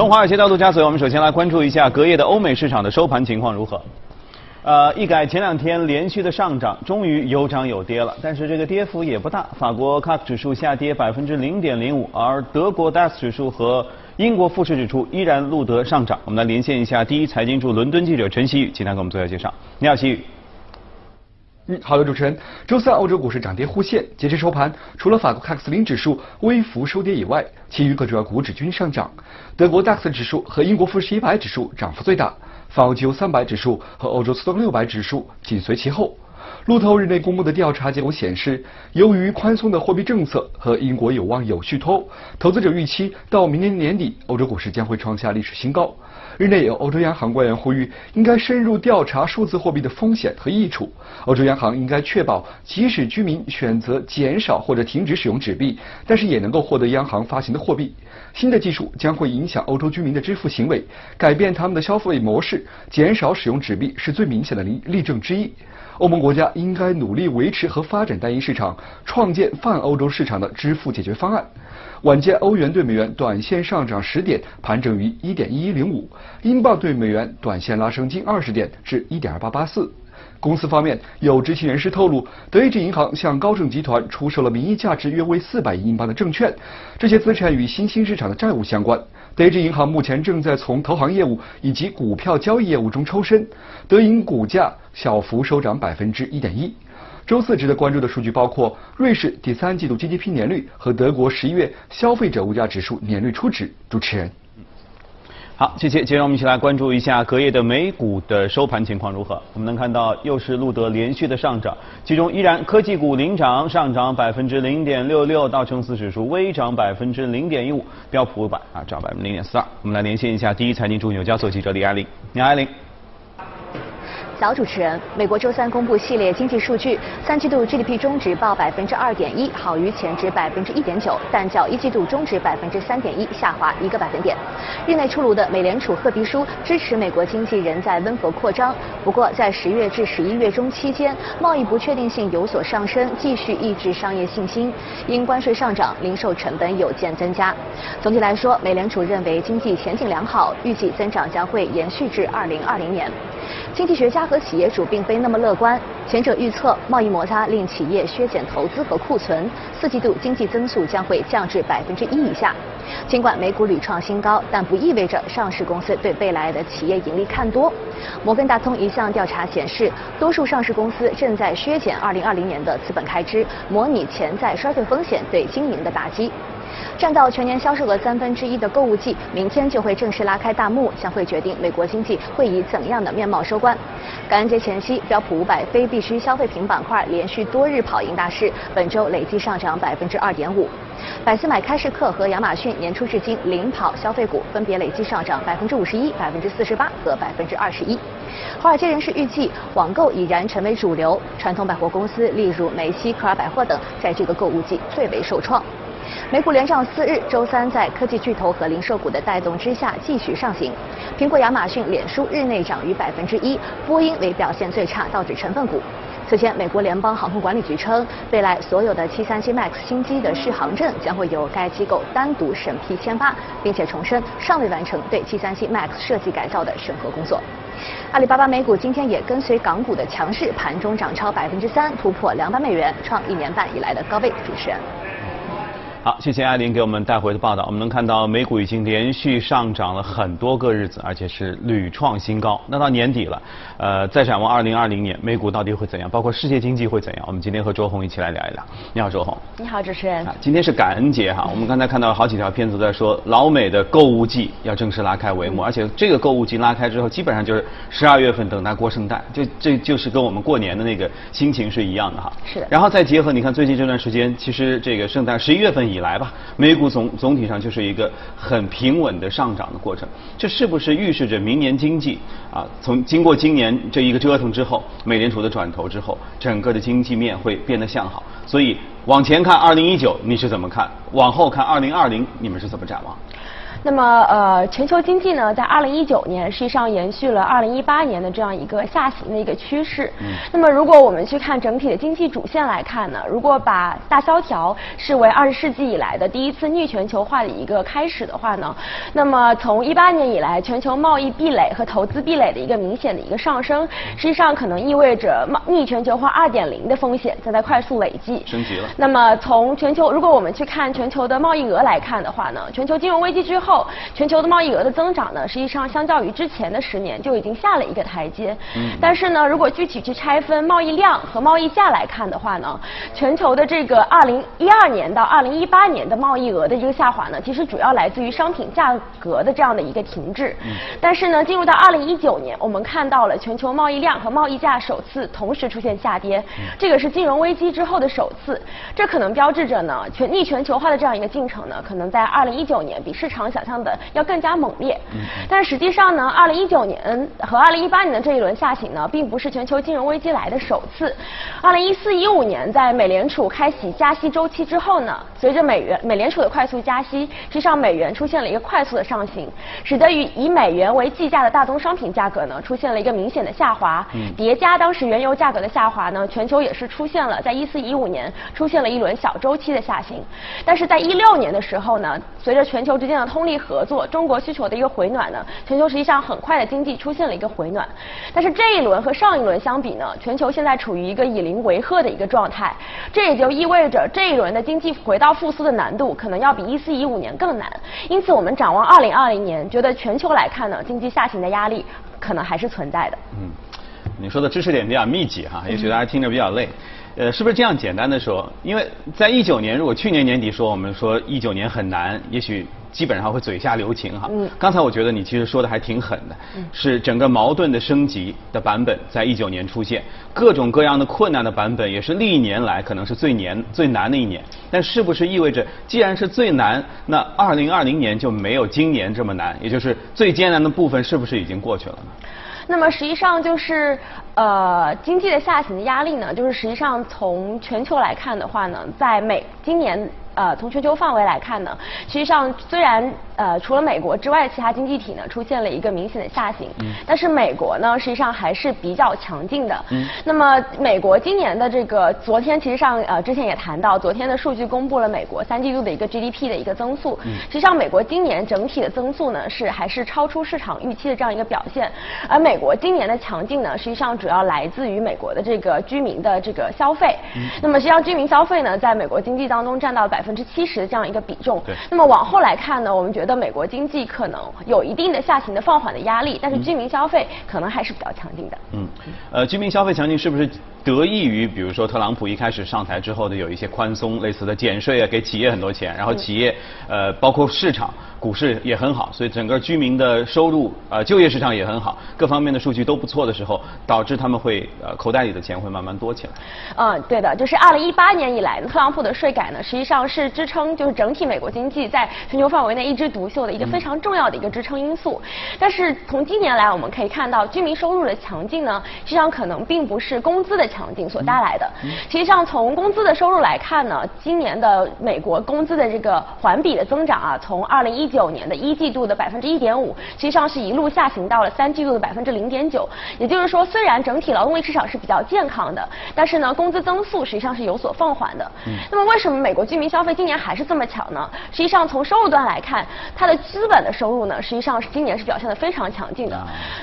从华尔街到陆家嘴，我们首先来关注一下隔夜的欧美市场的收盘情况如何。呃，一改前两天连续的上涨，终于有涨有跌了，但是这个跌幅也不大。法国 CAC 指数下跌百分之零点零五，而德国 DAX 指数和英国富时指数依然录得上涨。我们来连线一下第一财经驻伦敦记者陈曦宇，请他给我们做一下介绍。你好，曦宇。嗯，好的，主持人。周三欧洲股市涨跌互现，截至收盘，除了法国 CAC 零指数微幅收跌以外，其余各主要股指均上涨。德国 DAX 指数和英国富时一百指数涨幅最大。法国 Q 三百指数和欧洲斯托克六百指数紧随其后。路透日内公布的调查结果显示，由于宽松的货币政策和英国有望有序脱欧，投资者预期到明年年底，欧洲股市将会创下历史新高。日内有欧洲央行官员呼吁，应该深入调查数字货币的风险和益处。欧洲央行应该确保，即使居民选择减少或者停止使用纸币，但是也能够获得央行发行的货币。新的技术将会影响欧洲居民的支付行为，改变他们的消费模式。减少使用纸币是最明显的例例证之一。欧盟国家应该努力维持和发展单一市场，创建泛欧洲市场的支付解决方案。晚间，欧元对美元短线上涨十点，盘整于一点一一零五；英镑对美元短线拉升近二十点，至一点二八八四。公司方面，有知情人士透露，德意志银行向高盛集团出售了名义价值约为四百亿英镑的证券，这些资产与新兴市场的债务相关。德意志银行目前正在从投行业务以及股票交易业务中抽身。德银股价小幅收涨百分之一点一。周四值得关注的数据包括瑞士第三季度 GDP 年率和德国十一月消费者物价指数年率初值。主持人。好，谢谢。接着我们一起来关注一下隔夜的美股的收盘情况如何。我们能看到又是路德连续的上涨，其中依然科技股领涨，上涨百分之零点六六，道琼斯指数微涨百分之零点一五，标普五百啊涨百分之零点四二。我们来连线一下第一财经驻纽交所记者李爱玲，你好，爱玲。早，主持人，美国周三公布系列经济数据，三季度 GDP 中值报百分之二点一，好于前值百分之一点九，但较一季度中值百分之三点一下滑一个百分点。日内出炉的美联储褐皮书支持美国经济仍在温和扩张，不过在十月至十一月中期间，贸易不确定性有所上升，继续抑制商业信心。因关税上涨，零售成本有见增加。总体来说，美联储认为经济前景良好，预计增长将会延续至二零二零年。经济学家和企业主并非那么乐观，前者预测贸易摩擦令企业削减投资和库存，四季度经济增速将会降至百分之一以下。尽管美股屡创新高，但不意味着上市公司对未来的企业盈利看多。摩根大通一项调查显示，多数上市公司正在削减2020年的资本开支，模拟潜在衰退风险对经营的打击。占到全年销售额三分之一的购物季，明天就会正式拉开大幕，将会决定美国经济会以怎样的面貌收官。感恩节前夕，标普五百非必需消费品板块连续多日跑赢大市，本周累计上涨百分之二点五。百思买、开市客和亚马逊年初至今领跑消费股，分别累计上涨百分之五十一、百分之四十八和百分之二十一。华尔街人士预计，网购已然成为主流，传统百货公司例如梅西、科尔百货等，在这个购物季最为受创。美股连涨四日，周三在科技巨头和零售股的带动之下继续上行。苹果、亚马逊、脸书日内涨逾百分之一，波音为表现最差道指成分股。此前，美国联邦航空管理局称，未来所有的737 MAX 新机的适航证将会由该机构单独审批签发，并且重申尚未完成对737 MAX 设计改造的审核工作。阿里巴巴美股今天也跟随港股的强势，盘中涨超百分之三，突破两百美元，创一年半以来的高位。主持人。好，谢谢艾琳给我们带回的报道。我们能看到美股已经连续上涨了很多个日子，而且是屡创新高。那到年底了，呃，再展望二零二零年，美股到底会怎样？包括世界经济会怎样？我们今天和周红一起来聊一聊。你好，周红。你好，主持人。今天是感恩节哈，我们刚才看到好几条片子在说，老美的购物季要正式拉开帷幕，而且这个购物季拉开之后，基本上就是十二月份等待过圣诞，就这就是跟我们过年的那个心情是一样的哈。是的。然后再结合你看最近这段时间，其实这个圣诞十一月份。以来吧，美股总总体上就是一个很平稳的上涨的过程。这是不是预示着明年经济啊？从经过今年这一个折腾之后，美联储的转头之后，整个的经济面会变得向好。所以往前看二零一九你是怎么看？往后看二零二零你们是怎么展望？那么呃，全球经济呢，在二零一九年实际上延续了二零一八年的这样一个下行的一个趋势。嗯。那么如果我们去看整体的经济主线来看呢，如果把大萧条视为二十世纪以来的第一次逆全球化的一个开始的话呢，那么从一八年以来，全球贸易壁垒和投资壁垒的一个明显的一个上升，实际上可能意味着逆全球化二点零的风险正在快速累积。升级了。那么从全球，如果我们去看全球的贸易额来看的话呢，全球金融危机之后。后，全球的贸易额的增长呢，实际上相较于之前的十年就已经下了一个台阶。嗯。但是呢，如果具体去拆分贸易量和贸易价来看的话呢，全球的这个二零一二年到二零一八年的贸易额的一个下滑呢，其实主要来自于商品价格的这样的一个停滞。嗯。但是呢，进入到二零一九年，我们看到了全球贸易量和贸易价首次同时出现下跌，这个是金融危机之后的首次。这可能标志着呢，全逆全球化的这样一个进程呢，可能在二零一九年比市场想。想象的要更加猛烈，但实际上呢，二零一九年和二零一八年的这一轮下行呢，并不是全球金融危机来的首次。二零一四一五年，在美联储开启加息周期之后呢，随着美元美联储的快速加息，实际上美元出现了一个快速的上行，使得以以美元为计价的大宗商品价格呢，出现了一个明显的下滑。叠加当时原油价格的下滑呢，全球也是出现了在一四一五年出现了一轮小周期的下行。但是在一六年的时候呢，随着全球之间的通力合作，中国需求的一个回暖呢，全球实际上很快的经济出现了一个回暖。但是这一轮和上一轮相比呢，全球现在处于一个以零为壑的一个状态，这也就意味着这一轮的经济回到复苏的难度可能要比一四一五年更难。因此，我们展望二零二零年，觉得全球来看呢，经济下行的压力可能还是存在的。嗯，你说的知识点比较密集哈，也许大家听着比较累。呃，是不是这样简单的说？因为在一九年，如果去年年底说我们说一九年很难，也许基本上会嘴下留情哈。嗯。刚才我觉得你其实说的还挺狠的，是整个矛盾的升级的版本在一九年出现，各种各样的困难的版本也是历年来可能是最年最难的一年。但是不是意味着既然是最难，那二零二零年就没有今年这么难？也就是最艰难的部分是不是已经过去了呢？那么实际上就是，呃，经济的下行的压力呢，就是实际上从全球来看的话呢，在美今年。呃，从全球范围来看呢，实际上虽然呃除了美国之外，其他经济体呢出现了一个明显的下行，嗯但是美国呢实际上还是比较强劲的。嗯那么美国今年的这个昨天其实上呃之前也谈到，昨天的数据公布了美国三季度的一个 GDP 的一个增速。嗯实际上美国今年整体的增速呢是还是超出市场预期的这样一个表现。而美国今年的强劲呢，实际上主要来自于美国的这个居民的这个消费。那么实际上居民消费呢，在美国经济当中占到百。百分之七十的这样一个比重。对。那么往后来看呢，我们觉得美国经济可能有一定的下行的放缓的压力，但是居民消费可能还是比较强劲的。嗯。呃，居民消费强劲是不是得益于，比如说特朗普一开始上台之后的有一些宽松类似的减税啊，给企业很多钱，然后企业呃包括市场。股市也很好，所以整个居民的收入、呃就业市场也很好，各方面的数据都不错的时候，导致他们会呃口袋里的钱会慢慢多起来。嗯，对的，就是二零一八年以来，特朗普的税改呢，实际上是支撑就是整体美国经济在全球范围内一枝独秀的一个非常重要的一个支撑因素。但是从今年来，我们可以看到居民收入的强劲呢，实际上可能并不是工资的强劲所带来的。实际上从工资的收入来看呢，今年的美国工资的这个环比的增长啊，从二零一九年的一季度的百分之一点五，实际上是一路下行到了三季度的百分之零点九。也就是说，虽然整体劳动力市场是比较健康的，但是呢，工资增速实际上是有所放缓的。那么，为什么美国居民消费今年还是这么强呢？实际上，从收入端来看，它的资本的收入呢，实际上是今年是表现的非常强劲的。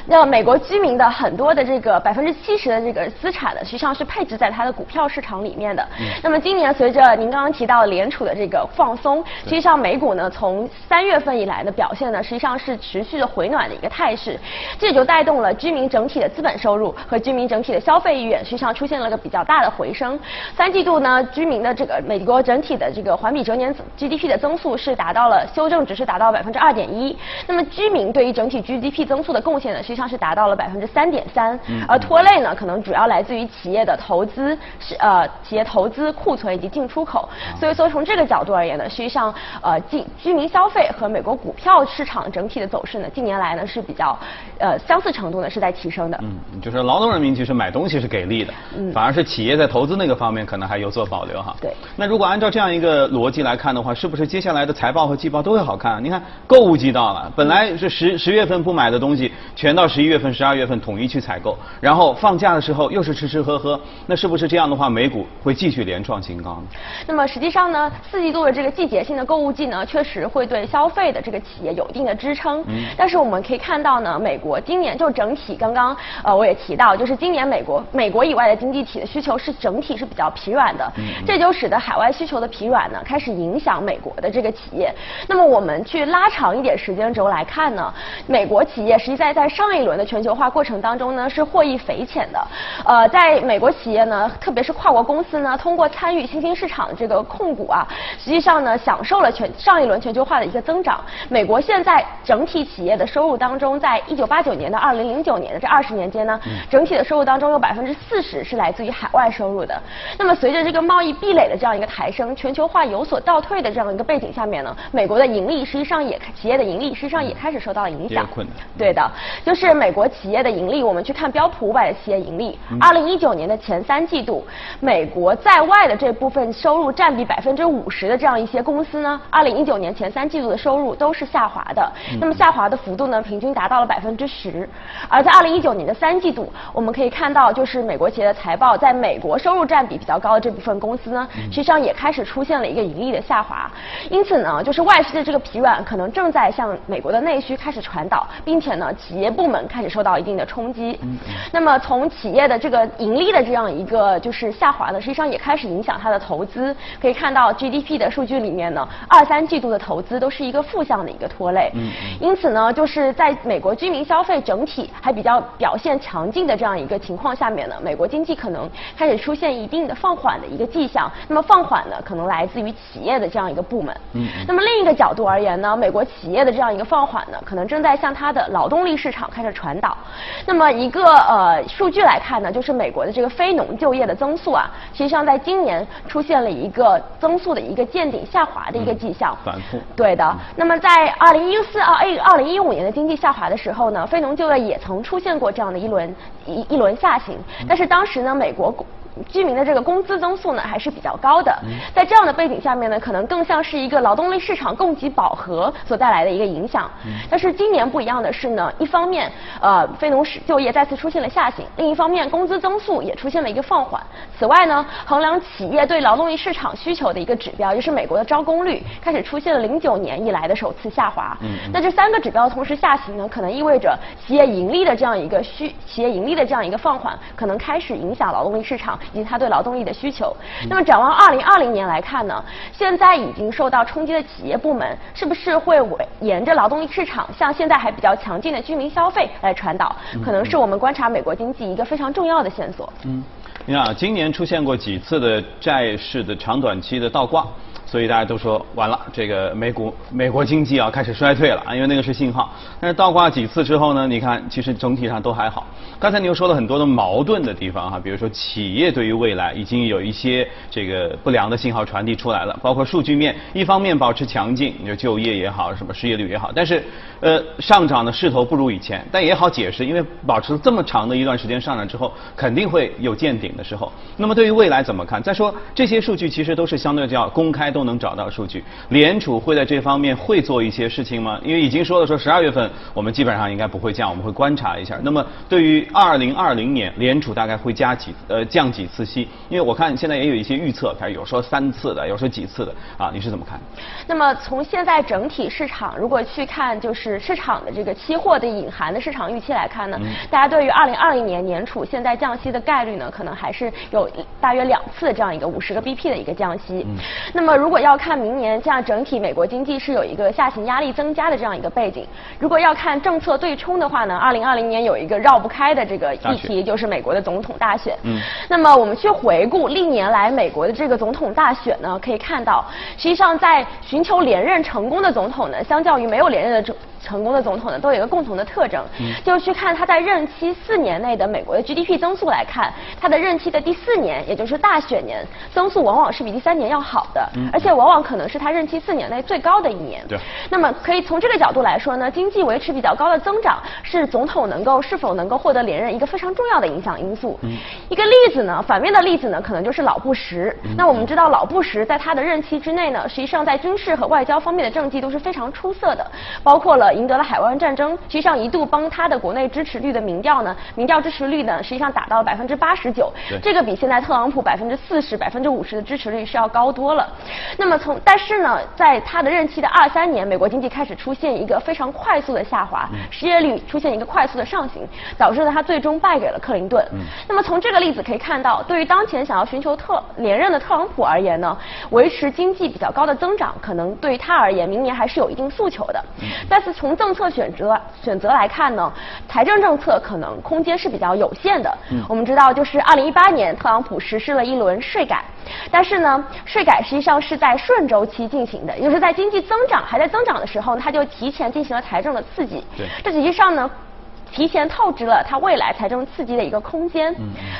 那美国居民的很多的这个百分之七十的这个资产呢，实上是配置在它的股票市场里面的。那么，今年随着您刚刚提到联储的这个放松，实际上美股呢，从三月份以来的表现呢，实际上是持续的回暖的一个态势，这也就带动了居民整体的资本收入和居民整体的消费意愿，实际上出现了个比较大的回升。三季度呢，居民的这个美国整体的这个环比折年 GDP 的增速是达到了修正值是达到百分之二点一，那么居民对于整体 GDP 增速的贡献呢，实际上是达到了百分之三点三，而拖累呢，可能主要来自于企企业的投资是呃企业投资库存以及进出口，所以说从这个角度而言呢，实际上呃进居民消费和美国股票市场整体的走势呢，近年来呢是比较呃相似程度呢是在提升的。嗯，就是劳动人民其实买东西是给力的，嗯，反而是企业在投资那个方面可能还有所保留哈。对。那如果按照这样一个逻辑来看的话，是不是接下来的财报和季报都会好看？你看购物季到了，本来是十十月份不买的东西，全到十一月份、十二月份统一去采购，然后放假的时候又是吃吃喝喝，那是不是这样的话，美股会继续连创新高呢？那么实际上呢，四季度的这个季节性的购物季呢，确实会对消费的这个企业有一定的支撑。嗯。但是我们可以看到呢，美国今年就整体刚刚呃我也提到，就是今年美国美国以外的经济体的需求是整体是比较疲软的，这就使得海外需求的疲软呢开始影响美国的这个企业。那么我们去拉长一点时间轴来看呢，美国企业实际在在上一轮的全球化过程当中呢是获益匪浅的。呃，在美国企业呢，特别是跨国公司呢，通过参与新兴市场的这个控股啊，实际上呢享受了全上一轮全球化的一个增长。美国现在整体企业的收入当中，在一九八九年到二零零九年的这二十年间呢，整体的收入当中有百分之四十是来自于海外收入的。那么随着这个贸易壁垒的这样一个抬升，全球化有所倒退的这样一个背景下面呢，美国的盈利实际上也企业的盈利实际上也开始受到了影响。对的，就是美国企业的盈利，我们去看标普五百的企业盈利，二零一九年的前三季度，美国在外的这部分收入占比百分之五十的这样一些公司呢，二零一九年前三季度的收入都是下滑的。那么下滑的幅度呢，平均达到了百分之十。而在二零一九年的三季度，我们可以看到，就是美国企业的财报，在美国收入占比比较高的这部分公司呢，实际上也开始出现了一个盈利的下滑。因此呢，就是外需的这个疲软，可能正在向美国的内需开始传导，并且呢，企业部门开始受到一定的冲击。那么从企业的这个盈利的这样一个就是下滑呢，实际上也开始影响它的投资。可以看到 GDP 的数据里面呢，二三季度的投资都是一个负向的一个拖累。嗯因此呢，就是在美国居民消费整体还比较表现强劲的这样一个情况下面呢，美国经济可能开始出现一定的放缓的一个迹象。那么放缓呢，可能来自于企业的这样一个部门。嗯。那么另一个角度而言呢，美国企业的这样一个放缓呢，可能正在向它的劳动力市场开始传导。那么一个呃数据来看呢，就是美国的这个非农就业的增速啊，实际上在今年出现了一个增速的一个见顶下滑的一个迹象。反复。对的。那么在二零一四二 A 二零一五年的经济下滑的时候呢，非农就业也曾出现过这样的一轮一一轮下行，但是当时呢，美国。居民的这个工资增速呢还是比较高的，在这样的背景下面呢，可能更像是一个劳动力市场供给饱和所带来的一个影响。但是今年不一样的是呢，一方面呃非农就就业再次出现了下行，另一方面工资增速也出现了一个放缓。此外呢，衡量企业对劳动力市场需求的一个指标，就是美国的招工率开始出现了零九年以来的首次下滑。那这三个指标同时下行呢，可能意味着企业盈利的这样一个需企业盈利的这样一个放缓，可能开始影响劳动力市场。以及它对劳动力的需求。那么展望二零二零年来看呢，现在已经受到冲击的企业部门，是不是会沿着劳动力市场向现在还比较强劲的居民消费来传导？可能是我们观察美国经济一个非常重要的线索。嗯，你看，今年出现过几次的债市的长短期的倒挂。所以大家都说完了，这个美股美国经济啊开始衰退了啊，因为那个是信号。但是倒挂几次之后呢，你看其实整体上都还好。刚才你又说了很多的矛盾的地方哈，比如说企业对于未来已经有一些这个不良的信号传递出来了，包括数据面，一方面保持强劲，你说就业也好，什么失业率也好，但是呃上涨的势头不如以前，但也好解释，因为保持了这么长的一段时间上涨之后，肯定会有见顶的时候。那么对于未来怎么看？再说这些数据其实都是相对较公开。都能找到数据，联储会在这方面会做一些事情吗？因为已经说了，说十二月份我们基本上应该不会降，我们会观察一下。那么对于二零二零年，联储大概会加几呃降几次息？因为我看现在也有一些预测，开始有说三次的，有说几次的啊？你是怎么看？那么从现在整体市场如果去看，就是市场的这个期货的隐含的市场预期来看呢，大家对于二零二零年年储现在降息的概率呢，可能还是有大约两次这样一个五十个 BP 的一个降息。那么如如果要看明年，这样整体美国经济是有一个下行压力增加的这样一个背景。如果要看政策对冲的话呢，二零二零年有一个绕不开的这个议题，就是美国的总统大选。嗯。那么我们去回顾历年来美国的这个总统大选呢，可以看到，实际上在寻求连任成功的总统呢，相较于没有连任的总。成功的总统呢，都有一个共同的特征，就是去看他在任期四年内的美国的 GDP 增速来看，他的任期的第四年，也就是大选年，增速往往是比第三年要好的，而且往往可能是他任期四年内最高的一年。对。那么可以从这个角度来说呢，经济维持比较高的增长，是总统能够是否能够获得连任一个非常重要的影响因素。嗯。一个例子呢，反面的例子呢，可能就是老布什。那我们知道老布什在他的任期之内呢，实际上在军事和外交方面的政绩都是非常出色的，包括了赢得了海湾战争，实际上一度帮他的国内支持率的民调呢，民调支持率呢，实际上达到了百分之八十九，这个比现在特朗普百分之四十、百分之五十的支持率是要高多了。那么从但是呢，在他的任期的二三年，美国经济开始出现一个非常快速的下滑，失业率出现一个快速的上行，导致了他最终败给了克林顿。那么从这个例子可以看到，对于当前想要寻求特连任的特朗普而言呢，维持经济比较高的增长，可能对于他而言，明年还是有一定诉求的。但是从政策选择选择来看呢，财政政策可能空间是比较有限的。我们知道，就是二零一八年特朗普实施了一轮税改，但是呢，税改实际上是在顺周期进行的，也就是在经济增长还在增长的时候，他就提前进行了财政的刺激。对，这实际上呢。提前透支了它未来财政刺激的一个空间。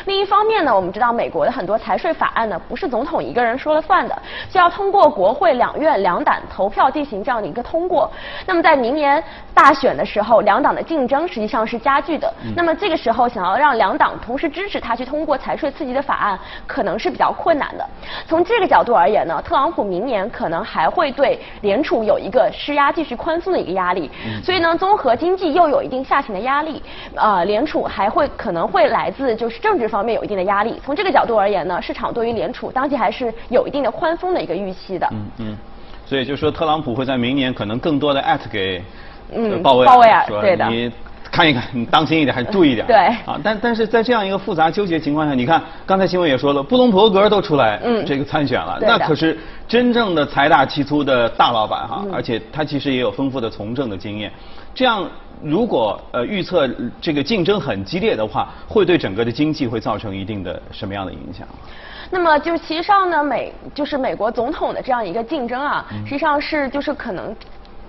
另一方面呢，我们知道美国的很多财税法案呢，不是总统一个人说了算的，需要通过国会两院两党投票进行这样的一个通过。那么在明年大选的时候，两党的竞争实际上是加剧的。那么这个时候想要让两党同时支持他去通过财税刺激的法案，可能是比较困难的。从这个角度而言呢，特朗普明年可能还会对联储有一个施压、继续宽松的一个压力。所以呢，综合经济又有一定下行的压。压力，呃，联储还会可能会来自就是政治方面有一定的压力。从这个角度而言呢，市场对于联储当前还是有一定的宽松的一个预期的。嗯嗯，所以就说特朗普会在明年可能更多的 at 给嗯鲍威鲍威尔，对的。你看一看，你当心一点，还是注意点。对。啊，但但是在这样一个复杂纠结情况下，你看刚才新闻也说了，布隆伯格都出来嗯这个参选了，那可是真正的财大气粗的大老板哈，而且他其实也有丰富的从政的经验，这样。如果呃预测这个竞争很激烈的话，会对整个的经济会造成一定的什么样的影响？那么就其实上呢，美就是美国总统的这样一个竞争啊，实际上是就是可能。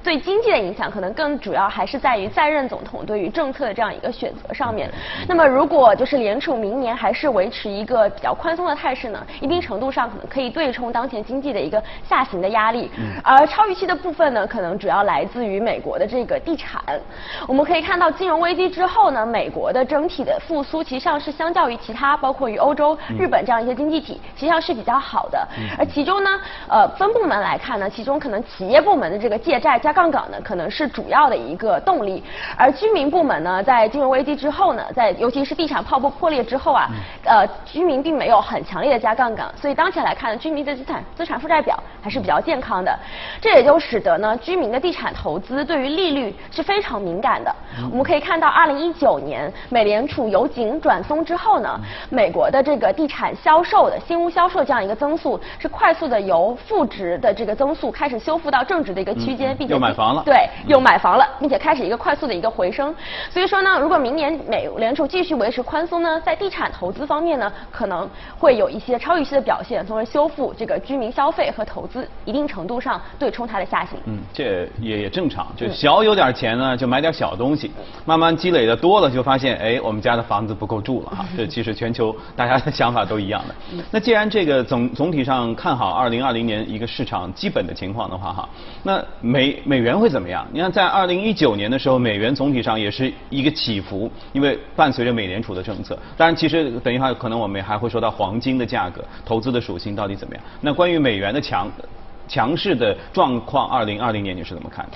对经济的影响可能更主要还是在于在任总统对于政策的这样一个选择上面。那么如果就是联储明年还是维持一个比较宽松的态势呢，一定程度上可能可以对冲当前经济的一个下行的压力。而超预期的部分呢，可能主要来自于美国的这个地产。我们可以看到金融危机之后呢，美国的整体的复苏，其实上是相较于其他包括于欧洲、日本这样一些经济体，实际上是比较好的。而其中呢，呃，分部门来看呢，其中可能企业部门的这个借债。加杠杆呢，可能是主要的一个动力，而居民部门呢，在金融危机之后呢，在尤其是地产泡沫破裂之后啊，呃，居民并没有很强烈的加杠杆，所以当前来看呢，居民的资产资产负债表还是比较健康的，这也就使得呢，居民的地产投资对于利率是非常敏感的。我们可以看到，二零一九年美联储由紧转松之后呢，美国的这个地产销售的新屋销售这样一个增速是快速的由负值的这个增速开始修复到正值的一个区间，并且。又买房了，对，又买房了，并且开始一个快速的一个回升。所以说呢，如果明年美联储继续维持宽松呢，在地产投资方面呢，可能会有一些超预期的表现，从而修复这个居民消费和投资，一定程度上对冲它的下行。嗯，这也也正常，就小有点钱呢，就买点小东西，慢慢积累的多了，就发现哎，我们家的房子不够住了哈。这其实全球大家的想法都一样的。那既然这个总总体上看好二零二零年一个市场基本的情况的话哈，那美。美元会怎么样？你看，在二零一九年的时候，美元总体上也是一个起伏，因为伴随着美联储的政策。当然，其实等一会儿可能我们还会说到黄金的价格、投资的属性到底怎么样。那关于美元的强强势的状况，二零二零年你是怎么看的？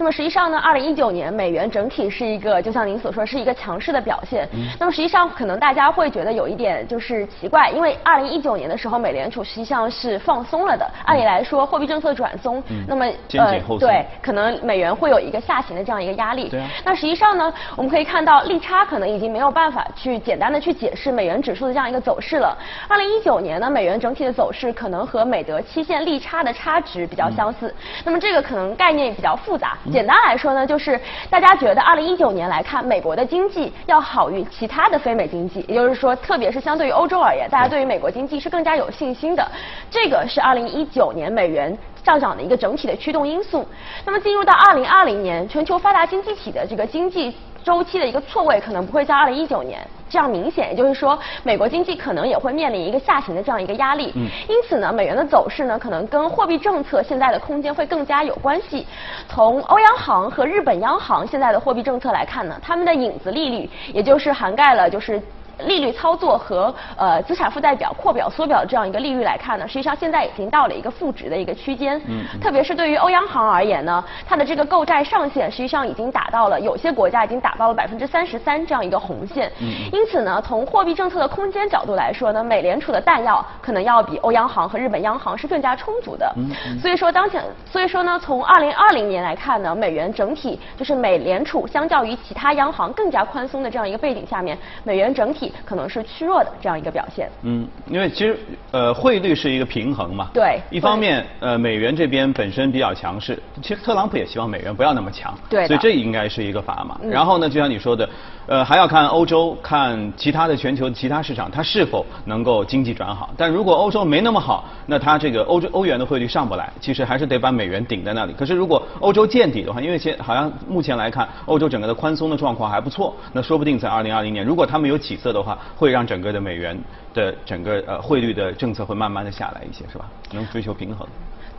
那么实际上呢，二零一九年美元整体是一个，就像您所说，是一个强势的表现。那么实际上可能大家会觉得有一点就是奇怪，因为二零一九年的时候，美联储实际上是放松了的。按理来说，货币政策转松，那么呃对，可能美元会有一个下行的这样一个压力。对。那实际上呢，我们可以看到利差可能已经没有办法去简单的去解释美元指数的这样一个走势了。二零一九年呢，美元整体的走势可能和美德期限利差的差值比较相似。那么这个可能概念比较复杂。简单来说呢，就是大家觉得二零一九年来看，美国的经济要好于其他的非美经济，也就是说，特别是相对于欧洲而言，大家对于美国经济是更加有信心的。这个是二零一九年美元上涨的一个整体的驱动因素。那么进入到二零二零年，全球发达经济体的这个经济。周期的一个错位可能不会像二零一九年这样明显，也就是说，美国经济可能也会面临一个下行的这样一个压力。嗯。因此呢，美元的走势呢，可能跟货币政策现在的空间会更加有关系。从欧央行和日本央行现在的货币政策来看呢，他们的影子利率，也就是涵盖了就是。利率操作和呃资产负债表扩表缩表这样一个利率来看呢，实际上现在已经到了一个负值的一个区间。嗯。特别是对于欧央行而言呢，它的这个购债上限实际上已经达到了有些国家已经达到了百分之三十三这样一个红线。嗯。因此呢，从货币政策的空间角度来说呢，美联储的弹药可能要比欧央行和日本央行是更加充足的。嗯。所以说当前，所以说呢，从二零二零年来看呢，美元整体就是美联储相较于其他央行更加宽松的这样一个背景下面，美元整体。可能是趋弱的这样一个表现。嗯，因为其实呃汇率是一个平衡嘛。对。一方面呃美元这边本身比较强势，其实特朗普也希望美元不要那么强。对。所以这应该是一个砝码。然后呢，就像你说的，呃还要看欧洲，看其他的全球其他市场，它是否能够经济转好。但如果欧洲没那么好，那它这个欧洲欧元的汇率上不来，其实还是得把美元顶在那里。可是如果欧洲见底的话，因为现好像目前来看，欧洲整个的宽松的状况还不错，那说不定在二零二零年，如果他们有起色的的话。会让整个的美元的整个呃汇率的政策会慢慢的下来一些，是吧？能追求平衡。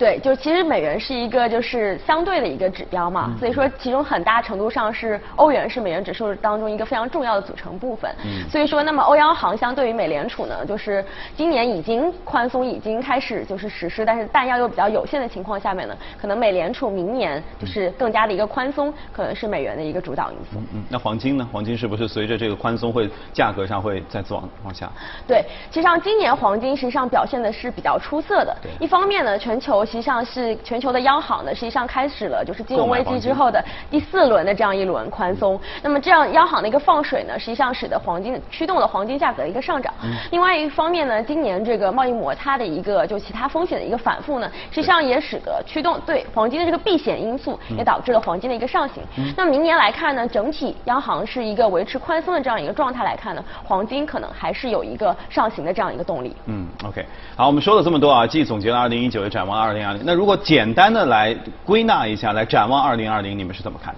对，就其实美元是一个就是相对的一个指标嘛，所以说其中很大程度上是欧元是美元指数当中一个非常重要的组成部分。嗯。所以说，那么欧央行相对于美联储呢，就是今年已经宽松，已经开始就是实施，但是弹药又比较有限的情况下面呢，可能美联储明年就是更加的一个宽松，可能是美元的一个主导因素。嗯。那黄金呢？黄金是不是随着这个宽松会价格上会再次往往下？对，其实上今年黄金实际上表现的是比较出色的。对。一方面呢，全球。实际上是全球的央行呢，实际上开始了就是金融危机之后的第四轮的这样一轮宽松。那么这样央行的一个放水呢，实际上使得黄金驱动了黄金价格的一个上涨。另外一方面呢，今年这个贸易摩擦的一个就其他风险的一个反复呢，实际上也使得驱动对黄金的这个避险因素也导致了黄金的一个上行。那么明年来看呢，整体央行是一个维持宽松的这样一个状态来看呢，黄金可能还是有一个上行的这样一个动力。嗯，OK，好，我们说了这么多啊，既总结了二零一九，也展望二零二零。那如果简单的来归纳一下，来展望二零二零，你们是怎么看？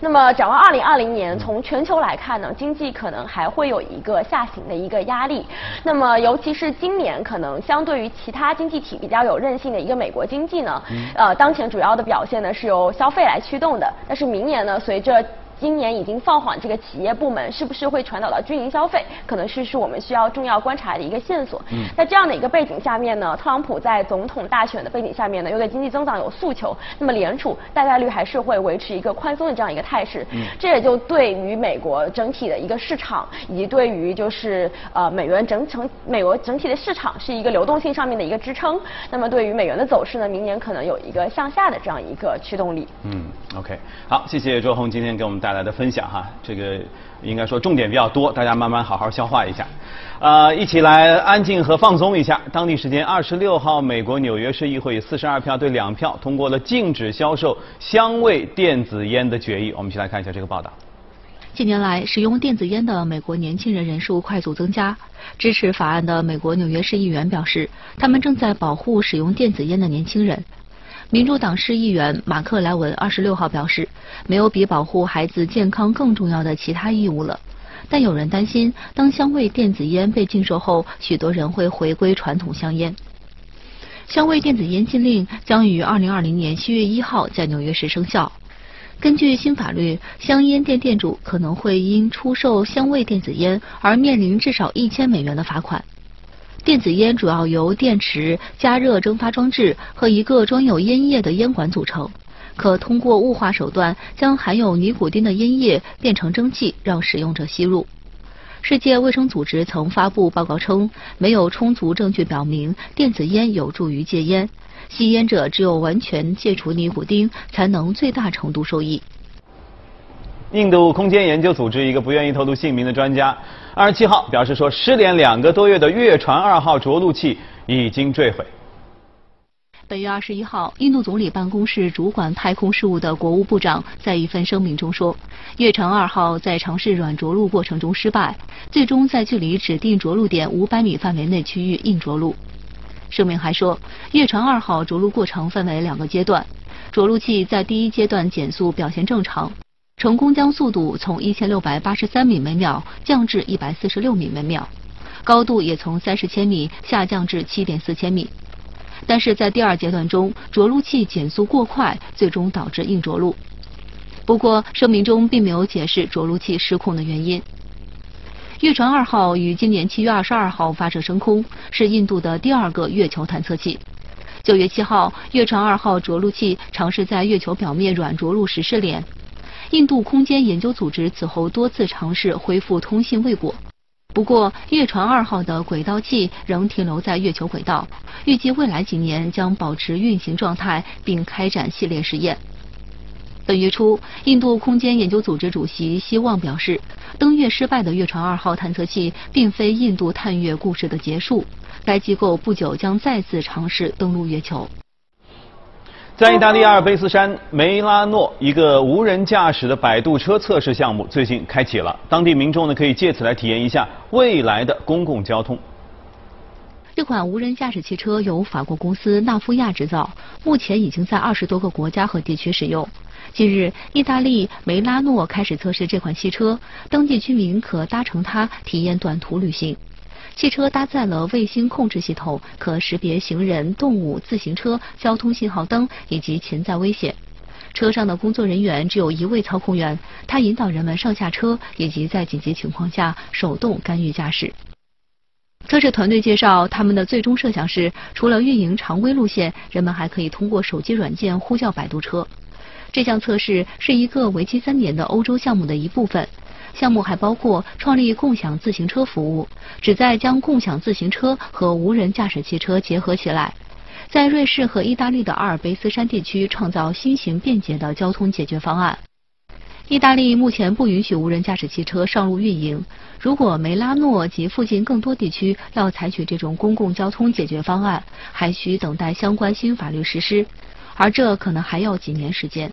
那么展望二零二零年，从全球来看呢，经济可能还会有一个下行的一个压力。那么尤其是今年，可能相对于其他经济体比较有韧性的一个美国经济呢，呃，当前主要的表现呢是由消费来驱动的。但是明年呢，随着今年已经放缓，这个企业部门是不是会传导到居民消费，可能是是我们需要重要观察的一个线索。嗯，在这样的一个背景下面呢，特朗普在总统大选的背景下面呢，又对经济增长有诉求，那么联储大概率还是会维持一个宽松的这样一个态势。嗯，这也就对于美国整体的一个市场，以及对于就是呃美元整成美国整体的市场是一个流动性上面的一个支撑。那么对于美元的走势呢，明年可能有一个向下的这样一个驱动力。嗯，OK，好，谢谢周红今天给我们带。带来的分享哈，这个应该说重点比较多，大家慢慢好好消化一下。呃，一起来安静和放松一下。当地时间二十六号，美国纽约市议会四十二票对两票通过了禁止销售香味电子烟的决议。我们一起来看一下这个报道。近年来，使用电子烟的美国年轻人人数快速增加。支持法案的美国纽约市议员表示，他们正在保护使用电子烟的年轻人。民主党市议员马克莱文二十六号表示，没有比保护孩子健康更重要的其他义务了。但有人担心，当香味电子烟被禁售后，许多人会回归传统香烟。香味电子烟禁令将于二零二零年七月一号在纽约市生效。根据新法律，香烟店店主可能会因出售香味电子烟而面临至少一千美元的罚款。电子烟主要由电池、加热蒸发装置和一个装有烟叶的烟管组成，可通过雾化手段将含有尼古丁的烟叶变成蒸汽，让使用者吸入。世界卫生组织曾发布报告称，没有充足证据表明电子烟有助于戒烟，吸烟者只有完全戒除尼古丁，才能最大程度受益。印度空间研究组织一个不愿意透露姓名的专家，二十七号表示说，失联两个多月的月船二号着陆器已经坠毁。本月二十一号，印度总理办公室主管太空事务的国务部长在一份声明中说，月船二号在尝试软着陆过程中失败，最终在距离指定着陆点五百米范围内区域硬着陆。声明还说，月船二号着陆过程分为两个阶段，着陆器在第一阶段减速表现正常，成功将速度从一千六百八十三米每秒降至一百四十六米每秒，高度也从三十千米下降至七点四千米。但是在第二阶段中，着陆器减速过快，最终导致硬着陆。不过，声明中并没有解释着陆器失控的原因。月船二号于今年七月二十二号发射升空，是印度的第二个月球探测器。九月七号，月船二号着陆器尝试在月球表面软着陆时失联。印度空间研究组织此后多次尝试恢复通信未果。不过，月船二号的轨道器仍停留在月球轨道，预计未来几年将保持运行状态，并开展系列实验。本月初，印度空间研究组织主席希望表示，登月失败的月船二号探测器并非印度探月故事的结束，该机构不久将再次尝试登陆月球。在意大利阿尔卑斯山梅拉诺，一个无人驾驶的摆渡车测试项目最近开启了，当地民众呢可以借此来体验一下未来的公共交通。这款无人驾驶汽车由法国公司纳夫亚制造，目前已经在二十多个国家和地区使用。近日，意大利梅拉诺开始测试这款汽车，当地居民可搭乘它体验短途旅行。汽车搭载了卫星控制系统，可识别行人、动物、自行车、交通信号灯以及潜在危险。车上的工作人员只有一位操控员，他引导人们上下车，以及在紧急情况下手动干预驾驶。测试团队介绍，他们的最终设想是，除了运营常规路线，人们还可以通过手机软件呼叫摆渡车。这项测试是一个为期三年的欧洲项目的一部分。项目还包括创立共享自行车服务，旨在将共享自行车和无人驾驶汽车结合起来，在瑞士和意大利的阿尔卑斯山地区创造新型便捷的交通解决方案。意大利目前不允许无人驾驶汽车上路运营，如果梅拉诺及附近更多地区要采取这种公共交通解决方案，还需等待相关新法律实施，而这可能还要几年时间。